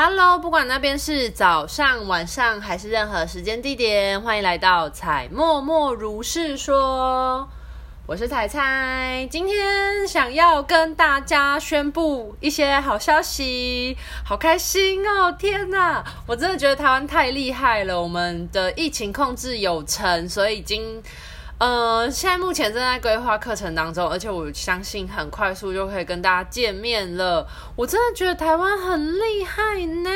Hello，不管那边是早上、晚上还是任何时间地点，欢迎来到彩默默如是说。我是彩彩，今天想要跟大家宣布一些好消息，好开心哦！天哪，我真的觉得台湾太厉害了，我们的疫情控制有成，所以已经。呃，现在目前正在规划课程当中，而且我相信很快速就可以跟大家见面了。我真的觉得台湾很厉害呢，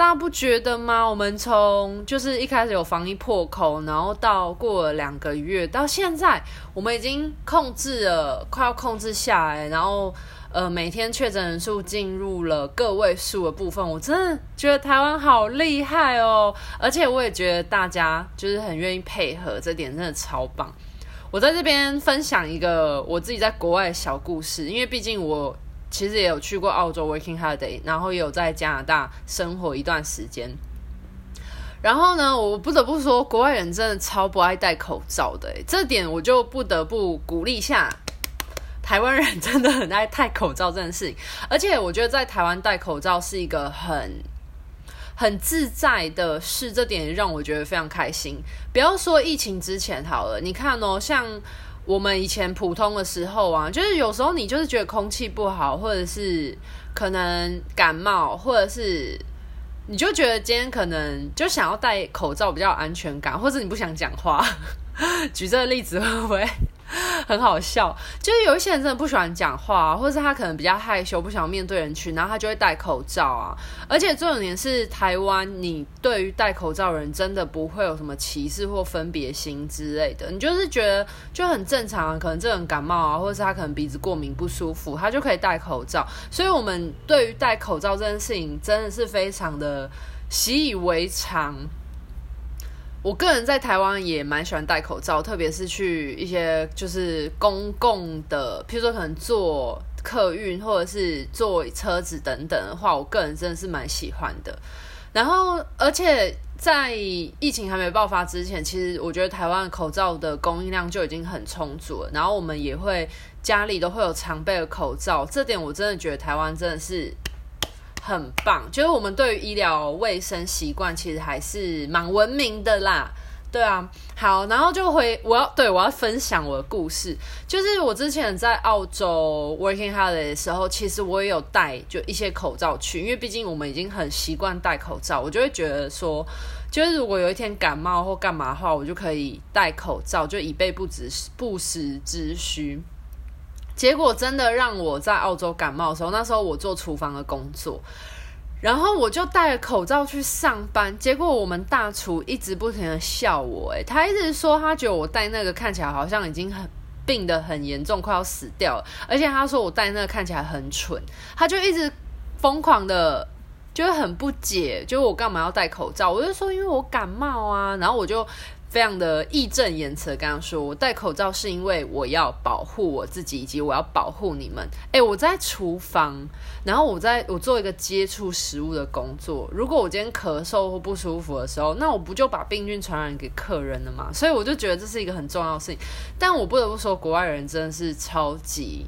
大家不觉得吗？我们从就是一开始有防疫破口，然后到过了两个月，到现在我们已经控制了，快要控制下来，然后。呃，每天确诊人数进入了个位数的部分，我真的觉得台湾好厉害哦！而且我也觉得大家就是很愿意配合，这点真的超棒。我在这边分享一个我自己在国外的小故事，因为毕竟我其实也有去过澳洲 working holiday，然后也有在加拿大生活一段时间。然后呢，我不得不说，国外人真的超不爱戴口罩的，这点我就不得不鼓励一下。台湾人真的很爱戴口罩这件事情，而且我觉得在台湾戴口罩是一个很很自在的事，这点让我觉得非常开心。不要说疫情之前好了，你看哦，像我们以前普通的时候啊，就是有时候你就是觉得空气不好，或者是可能感冒，或者是你就觉得今天可能就想要戴口罩比较有安全感，或者你不想讲话。举这个例子会不会？很好笑，就是有一些人真的不喜欢讲话啊，或者是他可能比较害羞，不想面对人群，然后他就会戴口罩啊。而且重点是，台湾你对于戴口罩的人真的不会有什么歧视或分别心之类的，你就是觉得就很正常啊。可能这人感冒啊，或者是他可能鼻子过敏不舒服，他就可以戴口罩。所以，我们对于戴口罩这件事情真的是非常的习以为常。我个人在台湾也蛮喜欢戴口罩，特别是去一些就是公共的，譬如说可能坐客运或者是坐车子等等的话，我个人真的是蛮喜欢的。然后，而且在疫情还没爆发之前，其实我觉得台湾口罩的供应量就已经很充足了。然后我们也会家里都会有常备的口罩，这点我真的觉得台湾真的是。很棒，就是我们对于医疗卫生习惯其实还是蛮文明的啦，对啊。好，然后就回我要对我要分享我的故事，就是我之前在澳洲 working holiday 的时候，其实我也有带就一些口罩去，因为毕竟我们已经很习惯戴口罩，我就会觉得说，就是如果有一天感冒或干嘛的话，我就可以戴口罩，就以备不时不时之需。结果真的让我在澳洲感冒的时候，那时候我做厨房的工作，然后我就戴着口罩去上班。结果我们大厨一直不停的笑我，诶，他一直说他觉得我戴那个看起来好像已经很病得很严重，快要死掉了。而且他说我戴那个看起来很蠢，他就一直疯狂的，就是很不解，就我干嘛要戴口罩？我就说因为我感冒啊，然后我就。非常的义正言辞刚刚说，我戴口罩是因为我要保护我自己，以及我要保护你们。诶，我在厨房，然后我在我做一个接触食物的工作。如果我今天咳嗽或不舒服的时候，那我不就把病菌传染给客人了吗？所以我就觉得这是一个很重要的事情。但我不得不说，国外人真的是超级。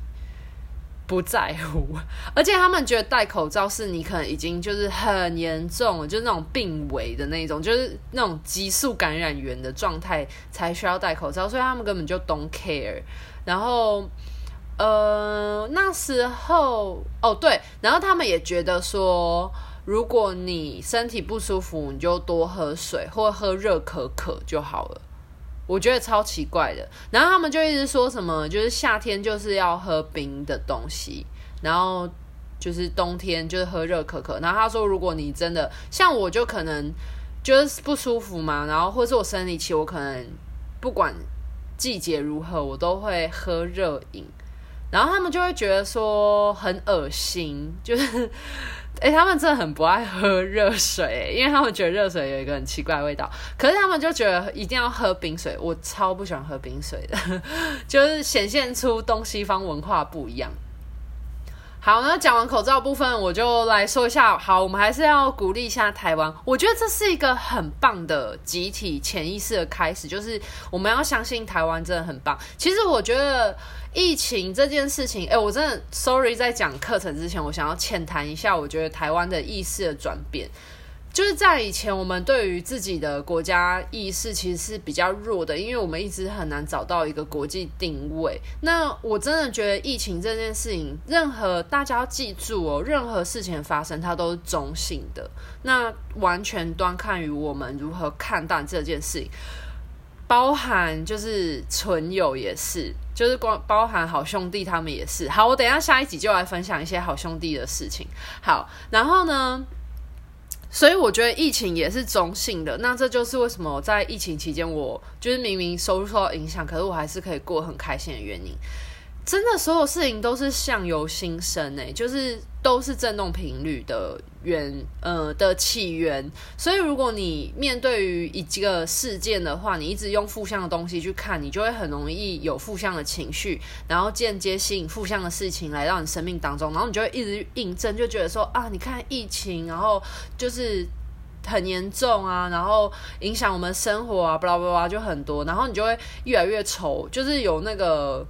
不在乎，而且他们觉得戴口罩是你可能已经就是很严重，就是那种病危的那种，就是那种急速感染源的状态才需要戴口罩，所以他们根本就 don't care。然后，呃，那时候哦对，然后他们也觉得说，如果你身体不舒服，你就多喝水或喝热可可就好了。我觉得超奇怪的，然后他们就一直说什么，就是夏天就是要喝冰的东西，然后就是冬天就是喝热可可。然后他说，如果你真的像我，就可能就是不舒服嘛，然后或是我生理期，我可能不管季节如何，我都会喝热饮。然后他们就会觉得说很恶心，就是。哎、欸，他们真的很不爱喝热水，因为他们觉得热水有一个很奇怪的味道。可是他们就觉得一定要喝冰水，我超不喜欢喝冰水的，就是显现出东西方文化不一样。好，那讲完口罩部分，我就来说一下。好，我们还是要鼓励一下台湾。我觉得这是一个很棒的集体潜意识的开始，就是我们要相信台湾真的很棒。其实我觉得疫情这件事情，哎，我真的 sorry，在讲课程之前，我想要浅谈一下，我觉得台湾的意识的转变。就是在以前，我们对于自己的国家意识其实是比较弱的，因为我们一直很难找到一个国际定位。那我真的觉得疫情这件事情，任何大家要记住哦，任何事情发生它都是中性的，那完全端看于我们如何看待这件事情，包含就是存有也是，就是光包含好兄弟他们也是。好，我等一下下一集就来分享一些好兄弟的事情。好，然后呢？所以我觉得疫情也是中性的，那这就是为什么在疫情期间，我就是明明收入受到影响，可是我还是可以过很开心的原因。真的，所有事情都是相由心生诶，就是都是振动频率的源，呃的起源。所以，如果你面对于一个事件的话，你一直用负向的东西去看，你就会很容易有负向的情绪，然后间接吸引负向的事情来到你生命当中，然后你就会一直印证，就觉得说啊，你看疫情，然后就是很严重啊，然后影响我们生活啊，巴拉巴拉就很多，然后你就会越来越愁，就是有那个。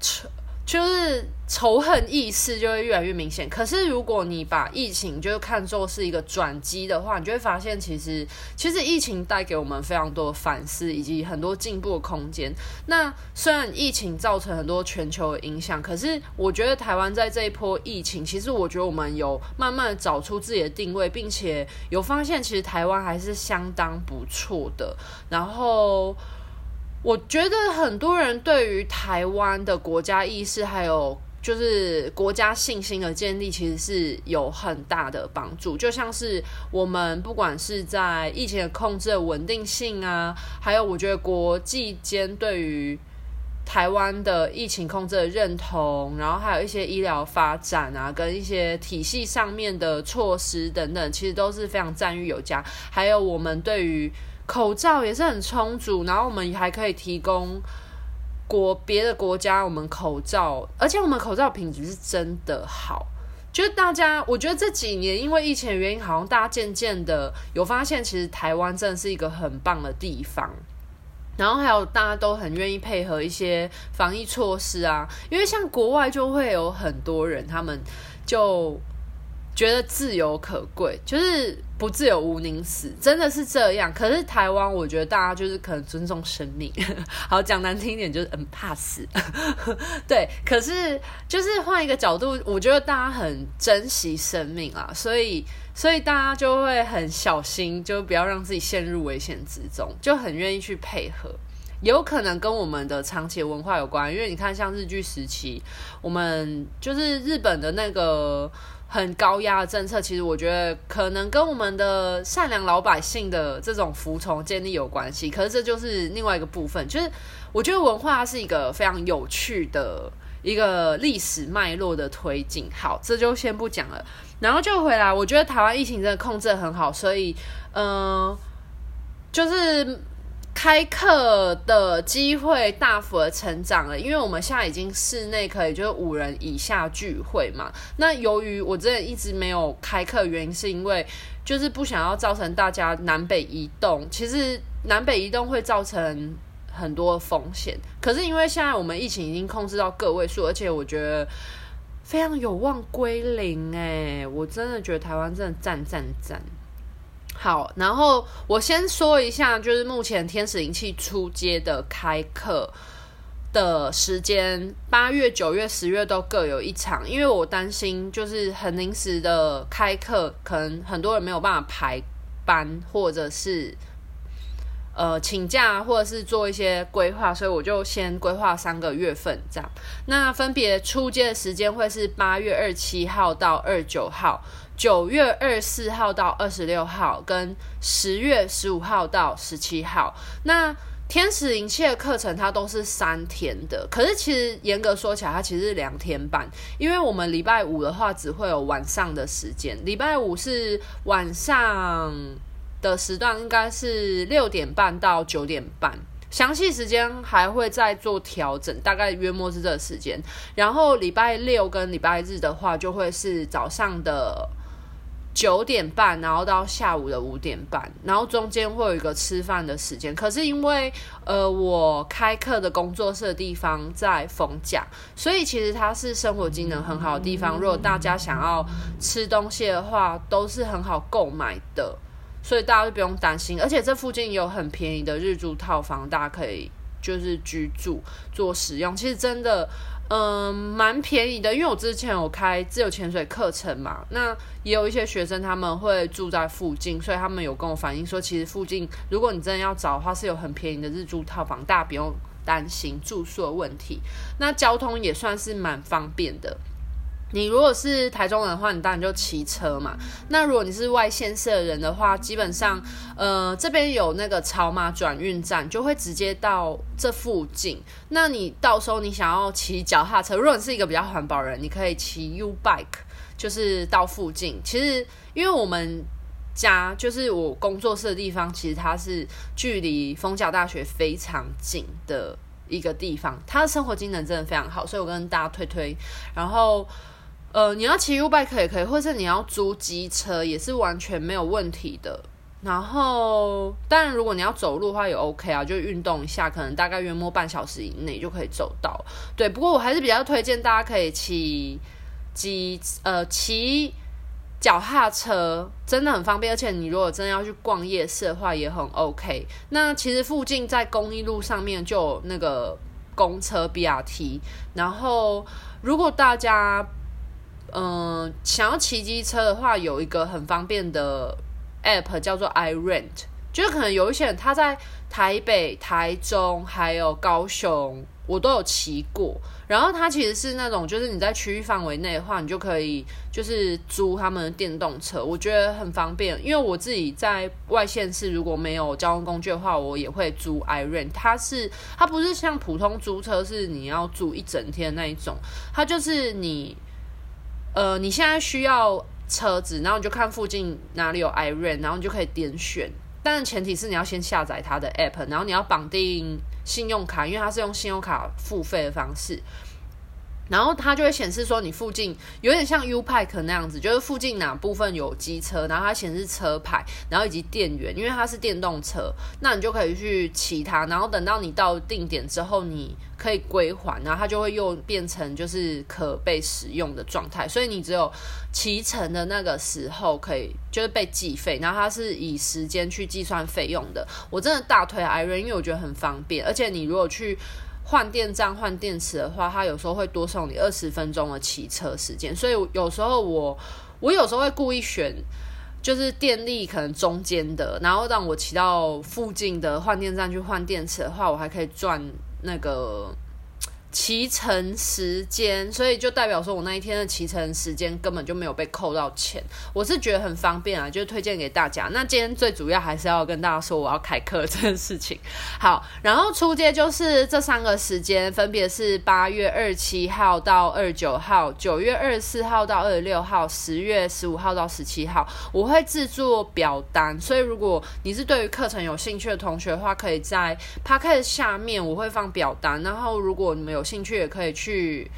仇就是仇恨意识就会越来越明显。可是如果你把疫情就是看作是一个转机的话，你就会发现，其实其实疫情带给我们非常多的反思以及很多进步的空间。那虽然疫情造成很多全球的影响，可是我觉得台湾在这一波疫情，其实我觉得我们有慢慢找出自己的定位，并且有发现，其实台湾还是相当不错的。然后。我觉得很多人对于台湾的国家意识，还有就是国家信心的建立，其实是有很大的帮助。就像是我们不管是在疫情的控制的稳定性啊，还有我觉得国际间对于台湾的疫情控制的认同，然后还有一些医疗发展啊，跟一些体系上面的措施等等，其实都是非常赞誉有加。还有我们对于口罩也是很充足，然后我们还可以提供国别的国家我们口罩，而且我们口罩品质是真的好。就是大家，我觉得这几年因为疫情的原因，好像大家渐渐的有发现，其实台湾真的是一个很棒的地方。然后还有大家都很愿意配合一些防疫措施啊，因为像国外就会有很多人，他们就。觉得自由可贵，就是不自由无宁死，真的是这样。可是台湾，我觉得大家就是可能尊重生命，好讲难听一点，就是很怕死。对，可是就是换一个角度，我觉得大家很珍惜生命啊，所以所以大家就会很小心，就不要让自己陷入危险之中，就很愿意去配合。有可能跟我们的长期文化有关，因为你看，像日剧时期，我们就是日本的那个。很高压的政策，其实我觉得可能跟我们的善良老百姓的这种服从建立有关系。可是这就是另外一个部分，就是我觉得文化是一个非常有趣的一个历史脉络的推进。好，这就先不讲了，然后就回来。我觉得台湾疫情真的控制得很好，所以嗯、就是。开课的机会大幅的成长了，因为我们现在已经室内可以就是五人以下聚会嘛。那由于我真的一直没有开课，原因是因为就是不想要造成大家南北移动。其实南北移动会造成很多风险，可是因为现在我们疫情已经控制到个位数，而且我觉得非常有望归零。诶，我真的觉得台湾真的赞赞赞。好，然后我先说一下，就是目前天使灵气出街的开课的时间，八月、九月、十月都各有一场，因为我担心就是很临时的开课，可能很多人没有办法排班，或者是呃请假，或者是做一些规划，所以我就先规划三个月份这样。那分别出街的时间会是八月二十七号到二十九号。九月二十四号到二十六号，跟十月十五号到十七号，那天使灵气的课程它都是三天的。可是其实严格说起来，它其实是两天半，因为我们礼拜五的话只会有晚上的时间，礼拜五是晚上的时段，应该是六点半到九点半。详细时间还会再做调整，大概约莫是这个时间。然后礼拜六跟礼拜日的话，就会是早上的。九点半，然后到下午的五点半，然后中间会有一个吃饭的时间。可是因为呃，我开课的工作室的地方在逢甲，所以其实它是生活机能很好的地方。如果大家想要吃东西的话，都是很好购买的，所以大家就不用担心。而且这附近有很便宜的日租套房，大家可以就是居住做使用。其实真的。嗯，蛮便宜的，因为我之前有开自由潜水课程嘛，那也有一些学生他们会住在附近，所以他们有跟我反映说，其实附近如果你真的要找的话，是有很便宜的日租套房，大家不用担心住宿的问题。那交通也算是蛮方便的。你如果是台中人的话，你当然就骑车嘛。那如果你是外县市的人的话，基本上，呃，这边有那个草马转运站，就会直接到这附近。那你到时候你想要骑脚踏车，如果你是一个比较环保人，你可以骑 U bike，就是到附近。其实，因为我们家就是我工作室的地方，其实它是距离逢甲大学非常近的一个地方，它的生活机能真的非常好，所以我跟大家推推，然后。呃，你要骑 U-bike 也可以，或者你要租机车也是完全没有问题的。然后，当然如果你要走路的话也 OK 啊，就运动一下，可能大概约莫半小时以内就可以走到。对，不过我还是比较推荐大家可以骑机呃骑脚踏车，真的很方便。而且你如果真的要去逛夜市的话也很 OK。那其实附近在公益路上面就有那个公车 BRT，然后如果大家。嗯，想要骑机车的话，有一个很方便的 app 叫做 iRent，就是可能有一些人他在台北、台中还有高雄，我都有骑过。然后它其实是那种，就是你在区域范围内的话，你就可以就是租他们的电动车，我觉得很方便。因为我自己在外县市，如果没有交通工具的话，我也会租 iRent。它是它不是像普通租车，是你要租一整天那一种，它就是你。呃，你现在需要车子，然后你就看附近哪里有 iRent，然后你就可以点选。但是前提是你要先下载它的 app，然后你要绑定信用卡，因为它是用信用卡付费的方式。然后它就会显示说你附近有点像 U-Bike 那样子，就是附近哪部分有机车，然后它显示车牌，然后以及电源，因为它是电动车，那你就可以去骑它。然后等到你到定点之后，你可以归还，然后它就会又变成就是可被使用的状态。所以你只有骑乘的那个时候可以就是被计费，然后它是以时间去计算费用的。我真的大推 iRent，因为我觉得很方便，而且你如果去。换电站换电池的话，它有时候会多送你二十分钟的骑车时间，所以有时候我我有时候会故意选就是电力可能中间的，然后让我骑到附近的换电站去换电池的话，我还可以赚那个。骑乘时间，所以就代表说我那一天的骑乘时间根本就没有被扣到钱，我是觉得很方便啊，就推荐给大家。那今天最主要还是要跟大家说我要开课这件事情。好，然后出街就是这三个时间，分别是八月二十七号到二十九号，九月二十四号到二十六号，十月十五号到十七号，我会制作表单。所以如果你是对于课程有兴趣的同学的话，可以在 Podcast 下面我会放表单。然后如果你们有兴趣也可以去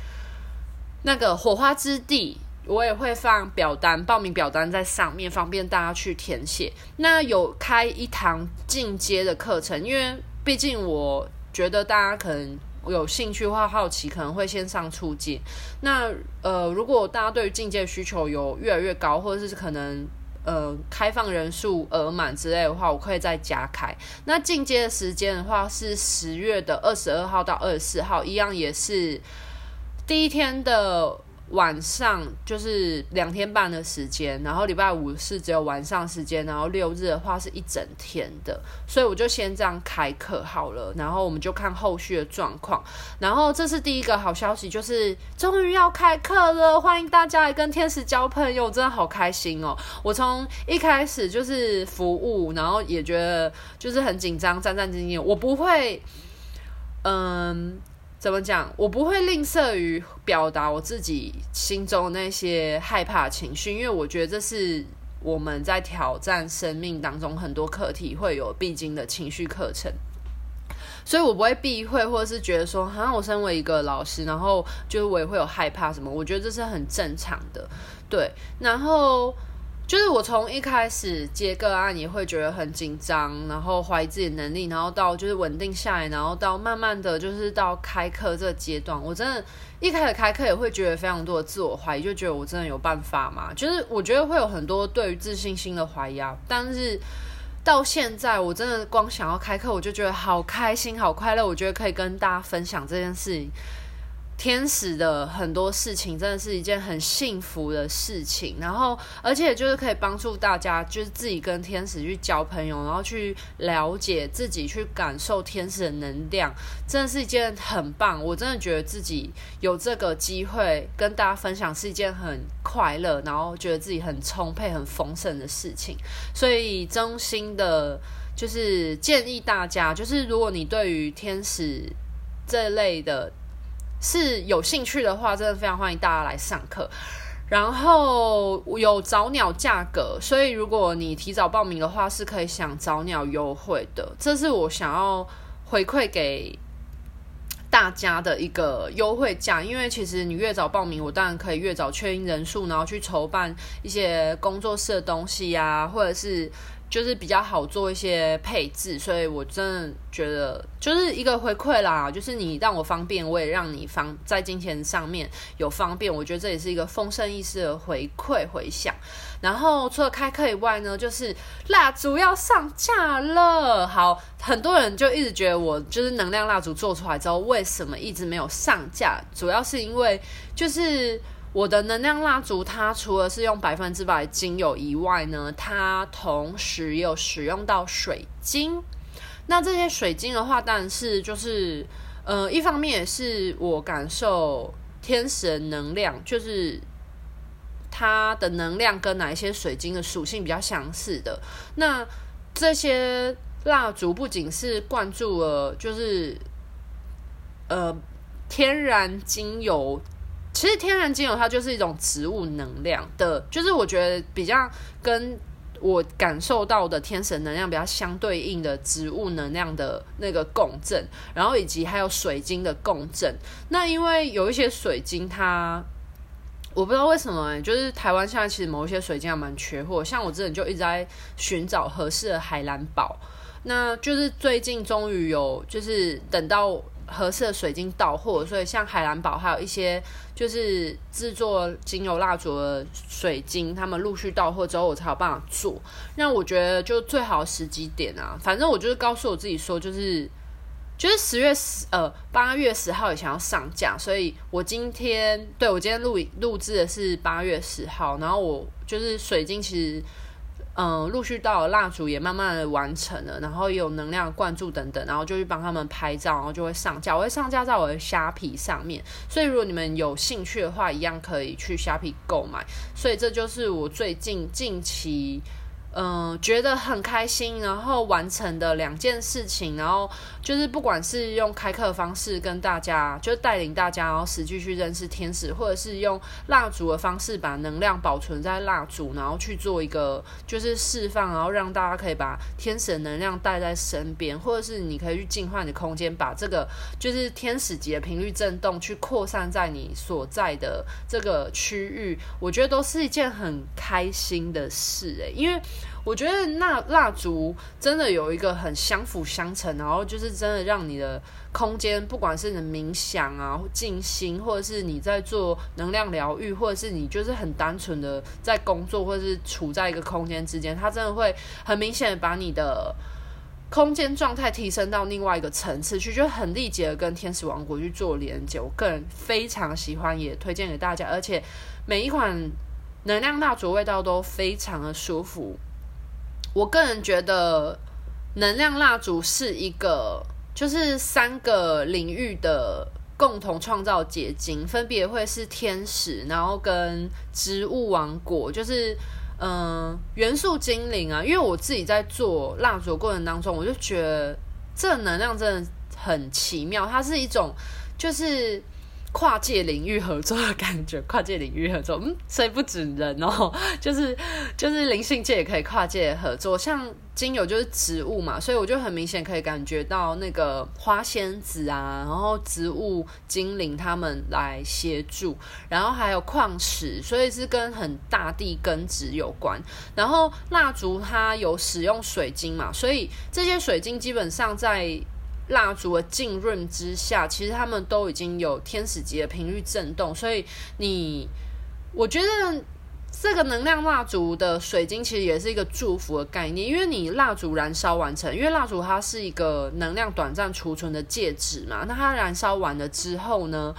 那个火花之地，我也会放表单，报名表单在上面，方便大家去填写。那有开一堂进阶的课程，因为毕竟我觉得大家可能有兴趣或好奇，可能会先上初阶。那呃，如果大家对于进阶需求有越来越高，或者是可能。呃，开放人数额满之类的话，我可以再加开。那进阶的时间的话是十月的二十二号到二十四号，一样也是第一天的。晚上就是两天半的时间，然后礼拜五是只有晚上时间，然后六日的话是一整天的，所以我就先这样开课好了，然后我们就看后续的状况。然后这是第一个好消息，就是终于要开课了，欢迎大家来跟天使交朋友，真的好开心哦！我从一开始就是服务，然后也觉得就是很紧张，战战兢兢，我不会，嗯。怎么讲？我不会吝啬于表达我自己心中那些害怕情绪，因为我觉得这是我们在挑战生命当中很多课题会有必经的情绪课程。所以我不会避讳，或者是觉得说，好像我身为一个老师，然后就是我也会有害怕什么，我觉得这是很正常的，对，然后。就是我从一开始接个案也会觉得很紧张，然后怀疑自己能力，然后到就是稳定下来，然后到慢慢的就是到开课这个阶段，我真的，一开始开课也会觉得非常多的自我怀疑，就觉得我真的有办法吗？就是我觉得会有很多对于自信心的怀疑啊。但是到现在，我真的光想要开课，我就觉得好开心、好快乐，我觉得可以跟大家分享这件事情。天使的很多事情真的是一件很幸福的事情，然后而且就是可以帮助大家，就是自己跟天使去交朋友，然后去了解自己，去感受天使的能量，真的是一件很棒。我真的觉得自己有这个机会跟大家分享是一件很快乐，然后觉得自己很充沛、很丰盛的事情。所以衷心的，就是建议大家，就是如果你对于天使这类的。是有兴趣的话，真的非常欢迎大家来上课。然后有早鸟价格，所以如果你提早报名的话，是可以享早鸟优惠的。这是我想要回馈给大家的一个优惠价，因为其实你越早报名，我当然可以越早确定人数，然后去筹办一些工作室的东西呀，或者是。就是比较好做一些配置，所以我真的觉得就是一个回馈啦。就是你让我方便，我也让你方在金钱上面有方便。我觉得这也是一个丰盛意识的回馈回响。然后除了开课以外呢，就是蜡烛要上架了。好，很多人就一直觉得我就是能量蜡烛做出来之后，为什么一直没有上架？主要是因为就是。我的能量蜡烛，它除了是用百分之百精油以外呢，它同时有使用到水晶。那这些水晶的话，当然是就是，呃，一方面也是我感受天使的能量，就是它的能量跟哪一些水晶的属性比较相似的。那这些蜡烛不仅是灌注了，就是呃天然精油。其实天然精油它就是一种植物能量的，就是我觉得比较跟我感受到的天神能量比较相对应的植物能量的那个共振，然后以及还有水晶的共振。那因为有一些水晶它，我不知道为什么，就是台湾现在其实某一些水晶还蛮缺货，像我之前就一直在寻找合适的海蓝宝，那就是最近终于有，就是等到。合适的水晶到货，所以像海蓝宝还有一些就是制作精油蜡烛的水晶，他们陆续到货之后，我才有办法做。那我觉得就最好的时机点啊，反正我就是告诉我自己说，就是就是十月十呃八月十号也想要上架，所以我今天对我今天录录制的是八月十号，然后我就是水晶其实。嗯，陆续到了蜡烛也慢慢的完成了，然后也有能量灌注等等，然后就去帮他们拍照，然后就会上架，我会上架在我的虾皮上面，所以如果你们有兴趣的话，一样可以去虾皮购买。所以这就是我最近近期。嗯，觉得很开心，然后完成的两件事情，然后就是不管是用开课的方式跟大家，就带领大家，然后实际去认识天使，或者是用蜡烛的方式把能量保存在蜡烛，然后去做一个就是释放，然后让大家可以把天使的能量带在身边，或者是你可以去净化你的空间，把这个就是天使级的频率震动去扩散在你所在的这个区域，我觉得都是一件很开心的事诶，因为。我觉得那蜡烛真的有一个很相辅相成，然后就是真的让你的空间，不管是你冥想啊、静心，或者是你在做能量疗愈，或者是你就是很单纯的在工作，或者是处在一个空间之间，它真的会很明显的把你的空间状态提升到另外一个层次去，就很立即的跟天使王国去做连接。我个人非常喜欢，也推荐给大家，而且每一款能量蜡烛味道都非常的舒服。我个人觉得，能量蜡烛是一个，就是三个领域的共同创造结晶，分别会是天使，然后跟植物王国，就是嗯、元素精灵啊。因为我自己在做蜡烛过程当中，我就觉得这能量真的很奇妙，它是一种就是跨界领域合作的感觉，跨界领域合作，嗯，所以不止人哦，就是就是灵性界也可以跨界合作，像精油就是植物嘛，所以我就很明显可以感觉到那个花仙子啊，然后植物精灵他们来协助，然后还有矿石，所以是跟很大地根植有关，然后蜡烛它有使用水晶嘛，所以这些水晶基本上在。蜡烛的浸润之下，其实他们都已经有天使级的频率震动，所以你，我觉得这个能量蜡烛的水晶其实也是一个祝福的概念，因为你蜡烛燃烧完成，因为蜡烛它是一个能量短暂储存的介质嘛，那它燃烧完了之后呢，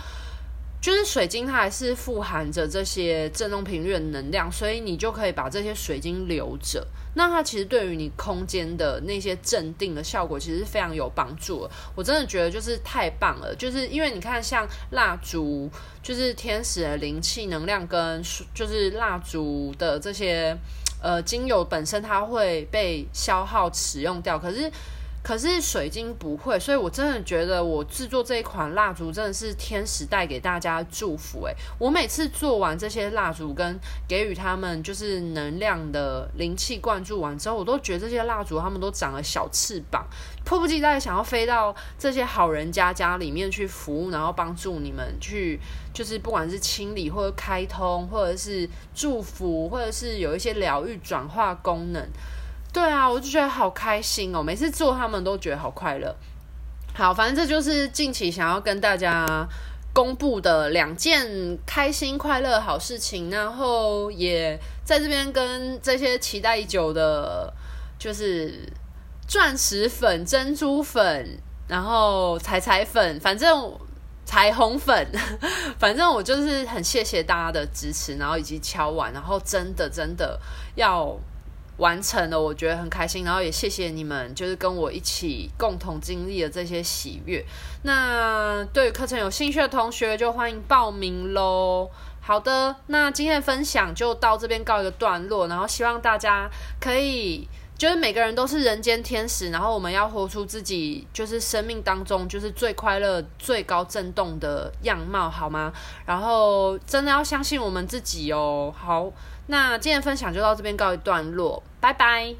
就是水晶它还是富含着这些振动频率的能量，所以你就可以把这些水晶留着。那它其实对于你空间的那些镇定的效果，其实是非常有帮助。我真的觉得就是太棒了，就是因为你看，像蜡烛，就是天使的灵气能量跟就是蜡烛的这些呃精油本身，它会被消耗使用掉，可是。可是水晶不会，所以我真的觉得我制作这一款蜡烛真的是天使带给大家祝福诶，我每次做完这些蜡烛跟给予他们就是能量的灵气灌注完之后，我都觉得这些蜡烛他们都长了小翅膀，迫不及待想要飞到这些好人家家里面去服务，然后帮助你们去就是不管是清理或者开通，或者是祝福，或者是有一些疗愈转化功能。对啊，我就觉得好开心哦！每次做他们都觉得好快乐。好，反正这就是近期想要跟大家公布的两件开心快乐好事情，然后也在这边跟这些期待已久的，就是钻石粉、珍珠粉，然后彩彩粉，反正 彩虹粉，反正我就是很谢谢大家的支持，然后以及敲碗，然后真的真的要。完成了，我觉得很开心，然后也谢谢你们，就是跟我一起共同经历了这些喜悦。那对于课程有兴趣的同学，就欢迎报名喽。好的，那今天的分享就到这边告一个段落，然后希望大家可以，就是每个人都是人间天使，然后我们要活出自己，就是生命当中就是最快乐、最高震动的样貌，好吗？然后真的要相信我们自己哦。好。那今天分享就到这边告一段落，拜拜。